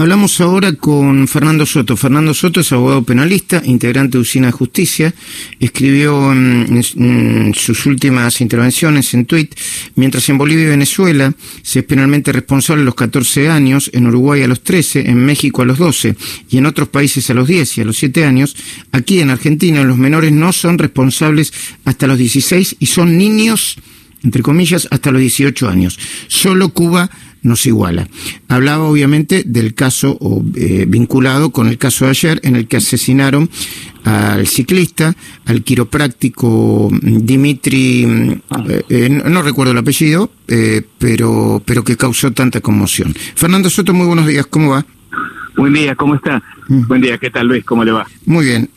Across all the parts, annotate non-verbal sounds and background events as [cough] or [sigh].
Hablamos ahora con Fernando Soto. Fernando Soto es abogado penalista, integrante de Usina de Justicia. Escribió en, sus últimas intervenciones en tuit, mientras en Bolivia y Venezuela se es penalmente responsable a los 14 años, en Uruguay a los 13, en México a los 12 y en otros países a los 10 y a los 7 años, aquí en Argentina los menores no son responsables hasta los 16 y son niños entre comillas, hasta los 18 años. Solo Cuba nos iguala. Hablaba obviamente del caso eh, vinculado con el caso de ayer en el que asesinaron al ciclista, al quiropráctico Dimitri, eh, eh, no, recuerdo el apellido, pero, pero que causó tanta conmoción. Fernando Soto, muy buenos días, ¿cómo va? Buen día, ¿cómo está? Mm. Buen día, ¿qué tal Luis? ¿Cómo le va? Muy bien.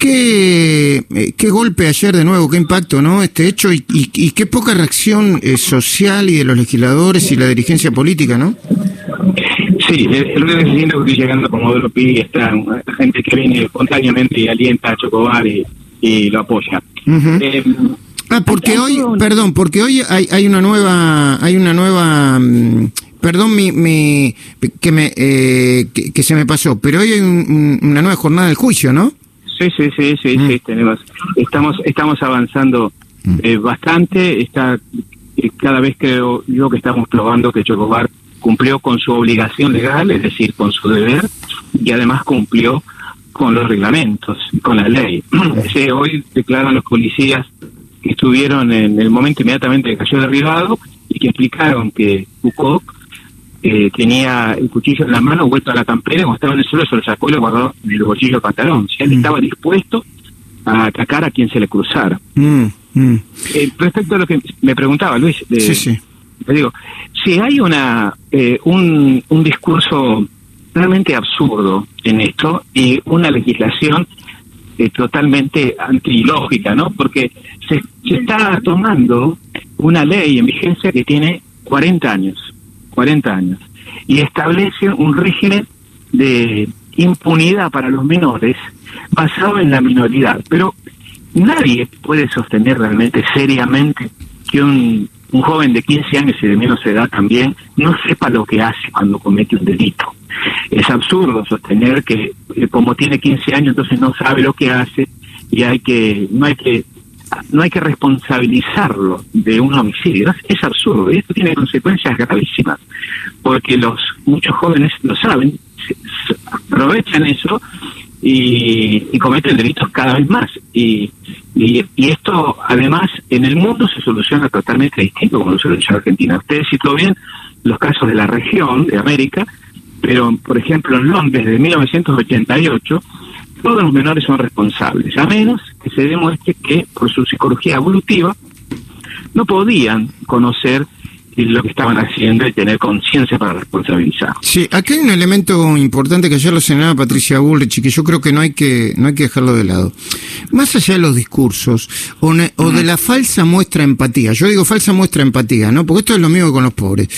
Qué, eh, qué golpe ayer de nuevo, qué impacto, ¿no? Este hecho y, y, qué poca reacción eh, social y de los legisladores y la dirigencia política, ¿no? Sí, el único que estoy llegando como modelo está gente que viene espontáneamente y alienta a Chocobar y, lo apoya. Eh, ah, porque hoy, perdón, porque hoy hay, hay una nueva, hay una nueva, mm, perdón mi, mi que me que, se me pasó, pero hoy hay una nueva jornada del juicio, ¿no? Sí, sí, sí, sí, sí, mm. tenemos, estamos, estamos avanzando mm. eh, bastante. Está eh, cada vez creo yo que estamos probando que Chocobar cumplió con su obligación legal, es decir, con su deber, y además cumplió con los reglamentos, con la ley. [clears throat] hoy declaran los policías que estuvieron en el momento inmediatamente que cayó derribado y que explicaron que Foucault eh, tenía el cuchillo en la mano, vuelto a la campera, cuando estaba en el suelo se lo sacó y lo guardó en el bolsillo del pantalón. O él mm. estaba dispuesto a atacar a quien se le cruzara. Mm, mm. Eh, respecto a lo que me preguntaba Luis, sí, te digo, si hay una eh, un, un discurso realmente absurdo en esto y una legislación totalmente antilógica, ¿no? Porque se, se está tomando una ley en vigencia que tiene 40 años 40 años, y establece un régimen de impunidad para los menores basado en la minoridad. Pero nadie puede sostener realmente seriamente que un, un joven de 15 años y de menos edad también no sepa lo que hace cuando comete un delito. Es absurdo sostener que eh, como tiene 15 años entonces no sabe lo que hace y hay que no hay que no hay que responsabilizarlo de un homicidio. Es absurdo. Y esto tiene consecuencias gravísimas, porque los muchos jóvenes lo saben, aprovechan eso y, cometen delitos cada vez más. Y, y, esto, además, en el mundo se soluciona totalmente distinto como lo soluciona Argentina. Ustedes citó bien los casos de la región, de América, pero, por ejemplo, en Londres, de 1988, todos los menores son responsables, a menos que se demuestre que por su psicología evolutiva no podían conocer lo que estaban haciendo y tener conciencia para responsabilizar. Sí, aquí hay un elemento importante que ayer lo señalaba Patricia Bullrich y que yo creo que no hay que no hay que dejarlo de lado. Más allá de los discursos o, de la falsa muestra de empatía, yo digo falsa muestra de empatía, ¿no? Porque esto es lo mismo con los pobres.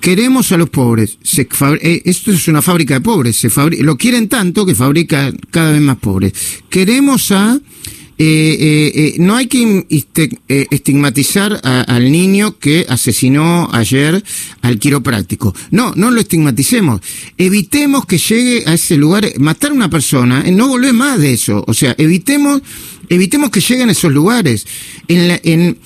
Queremos a los pobres, se, eh, esto es una fábrica de pobres, se lo quieren tanto que fabrica cada vez más pobres. Queremos a eh, eh, eh, no hay que este, eh, estigmatizar al niño que asesinó ayer al quiropráctico. No, no lo estigmaticemos. Evitemos que llegue a ese lugar, matar a una persona, no volver más de eso. O sea, evitemos, evitemos que lleguen a esos lugares. En, la, en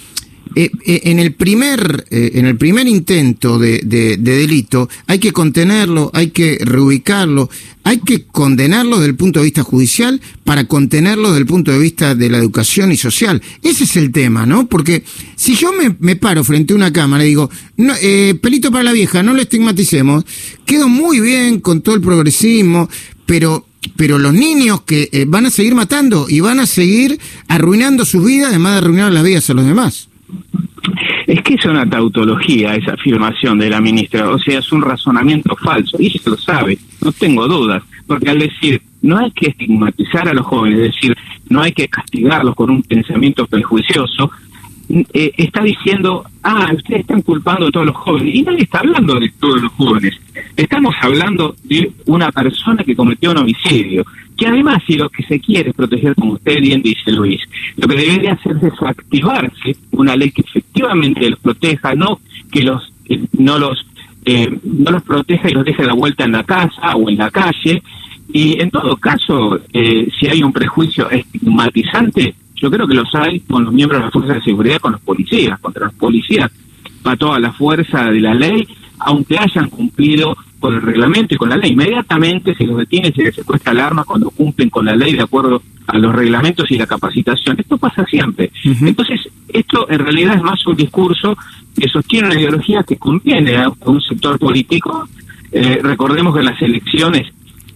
eh, eh, en el primer eh, en el primer intento de, de, delito hay que contenerlo, hay que reubicarlo, hay que condenarlo desde el punto de vista judicial para contenerlo desde el punto de vista de la educación y social. Ese es el tema, ¿no? Porque si yo me, me paro frente a una cámara y digo, no, pelito para la vieja, no lo estigmaticemos, quedo muy bien con todo el progresismo, pero pero los niños que van a seguir matando y van a seguir arruinando sus vidas, además de arruinar las vidas a los demás. Es que es una tautología esa afirmación de la ministra, o sea, es un razonamiento falso, y se lo sabe, no tengo dudas, porque al decir no hay que estigmatizar a los jóvenes, es decir, no hay que castigarlos con un pensamiento prejuicioso, eh, está diciendo, ah, ustedes están culpando a todos los jóvenes, y nadie está hablando de todos los jóvenes, estamos hablando de una persona que cometió un homicidio, que además si lo que se quiere es proteger, como usted bien dice Luis, lo que debería hacer es activarse una ley que efectivamente los proteja, no que los no los eh, no los proteja y los deje de la vuelta en la casa o en la calle. Y en todo caso, eh, si hay un prejuicio estigmatizante, yo creo que los hay con los miembros de las fuerzas de seguridad, con los policías, contra los policías, para toda la fuerza de la ley, aunque hayan cumplido con el reglamento y con la ley. Inmediatamente se los detiene, se les secuestra el arma cuando cumplen con la ley de acuerdo a los reglamentos y la capacitación. Esto pasa siempre. Entonces, esto en realidad es más un discurso que sostiene una ideología que conviene a un sector político. Eh, recordemos que en las elecciones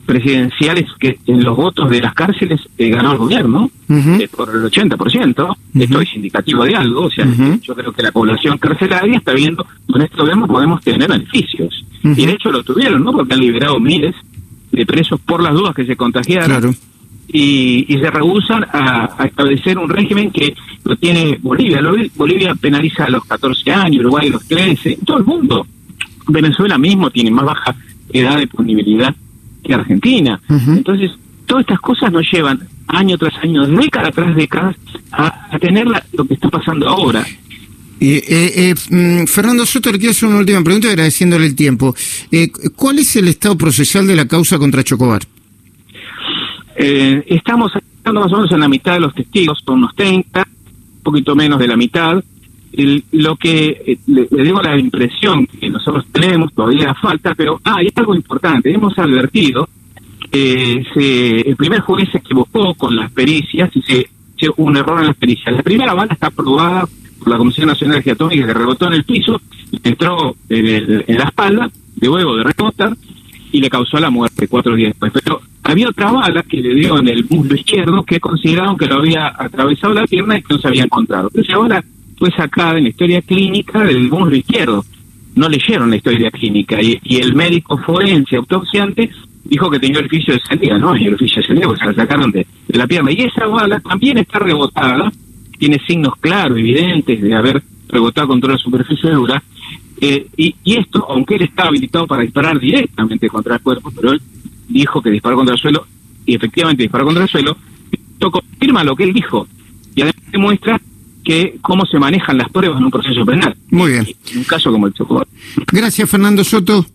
presidenciales que en los votos de las cárceles eh, ganó el gobierno eh, por el 80%. Esto es indicativo de algo. O sea, yo creo que la población carcelaria está viendo, con esto vemos, podemos tener beneficios. Y de hecho lo tuvieron, ¿no? Porque han liberado miles de presos por las dudas que se contagiaron. Y, y, se rehusan a, establecer un régimen que lo tiene Bolivia. Bolivia penaliza a los 14 años, Uruguay a los 13, todo el mundo. Venezuela mismo tiene más baja edad de punibilidad que Argentina. Entonces, todas estas cosas nos llevan año tras año, década tras década, a, a tener lo que está pasando ahora. Eh, eh, mm, Fernando Soto, le quiero hacer una última pregunta agradeciéndole el tiempo. Eh, ¿Cuál es el estado procesal de la causa contra Chocobar? Eh, estamos más o menos en la mitad de los testigos, son unos 30, un poquito menos de la mitad. Lo que le, digo la impresión que nosotros tenemos, todavía falta, pero ah, hay algo importante, hemos advertido que se, el primer juez se equivocó con las pericias y se, hubo un error en las pericias. La primera bala está aprobada por la Comisión Nacional de Energía Atómica que rebotó en el piso, entró en, en la espalda, de huevo de rebotar, y le causó la muerte cuatro días después. Pero había otra bala que le dio en el muslo izquierdo que consideraron que lo había atravesado la pierna y que no se había encontrado. Entonces ahora fue sacada en la historia clínica del muslo izquierdo. No leyeron la historia clínica. Y, el médico forense autopsiante dijo que tenía orificio de salida, no el orificio de salida, porque se sacaron de, la pierna. Y esa bala también está rebotada, tiene signos claros, evidentes de haber rebotado contra la superficie dura, eh, y, esto, aunque él estaba habilitado para disparar directamente contra el cuerpo, pero él dijo que disparó contra el suelo y efectivamente disparó contra el suelo, esto confirma lo que él dijo. Y además demuestra que cómo se manejan las pruebas en un proceso penal. Muy bien. En un caso como el Chocó. Gracias, Fernando Soto.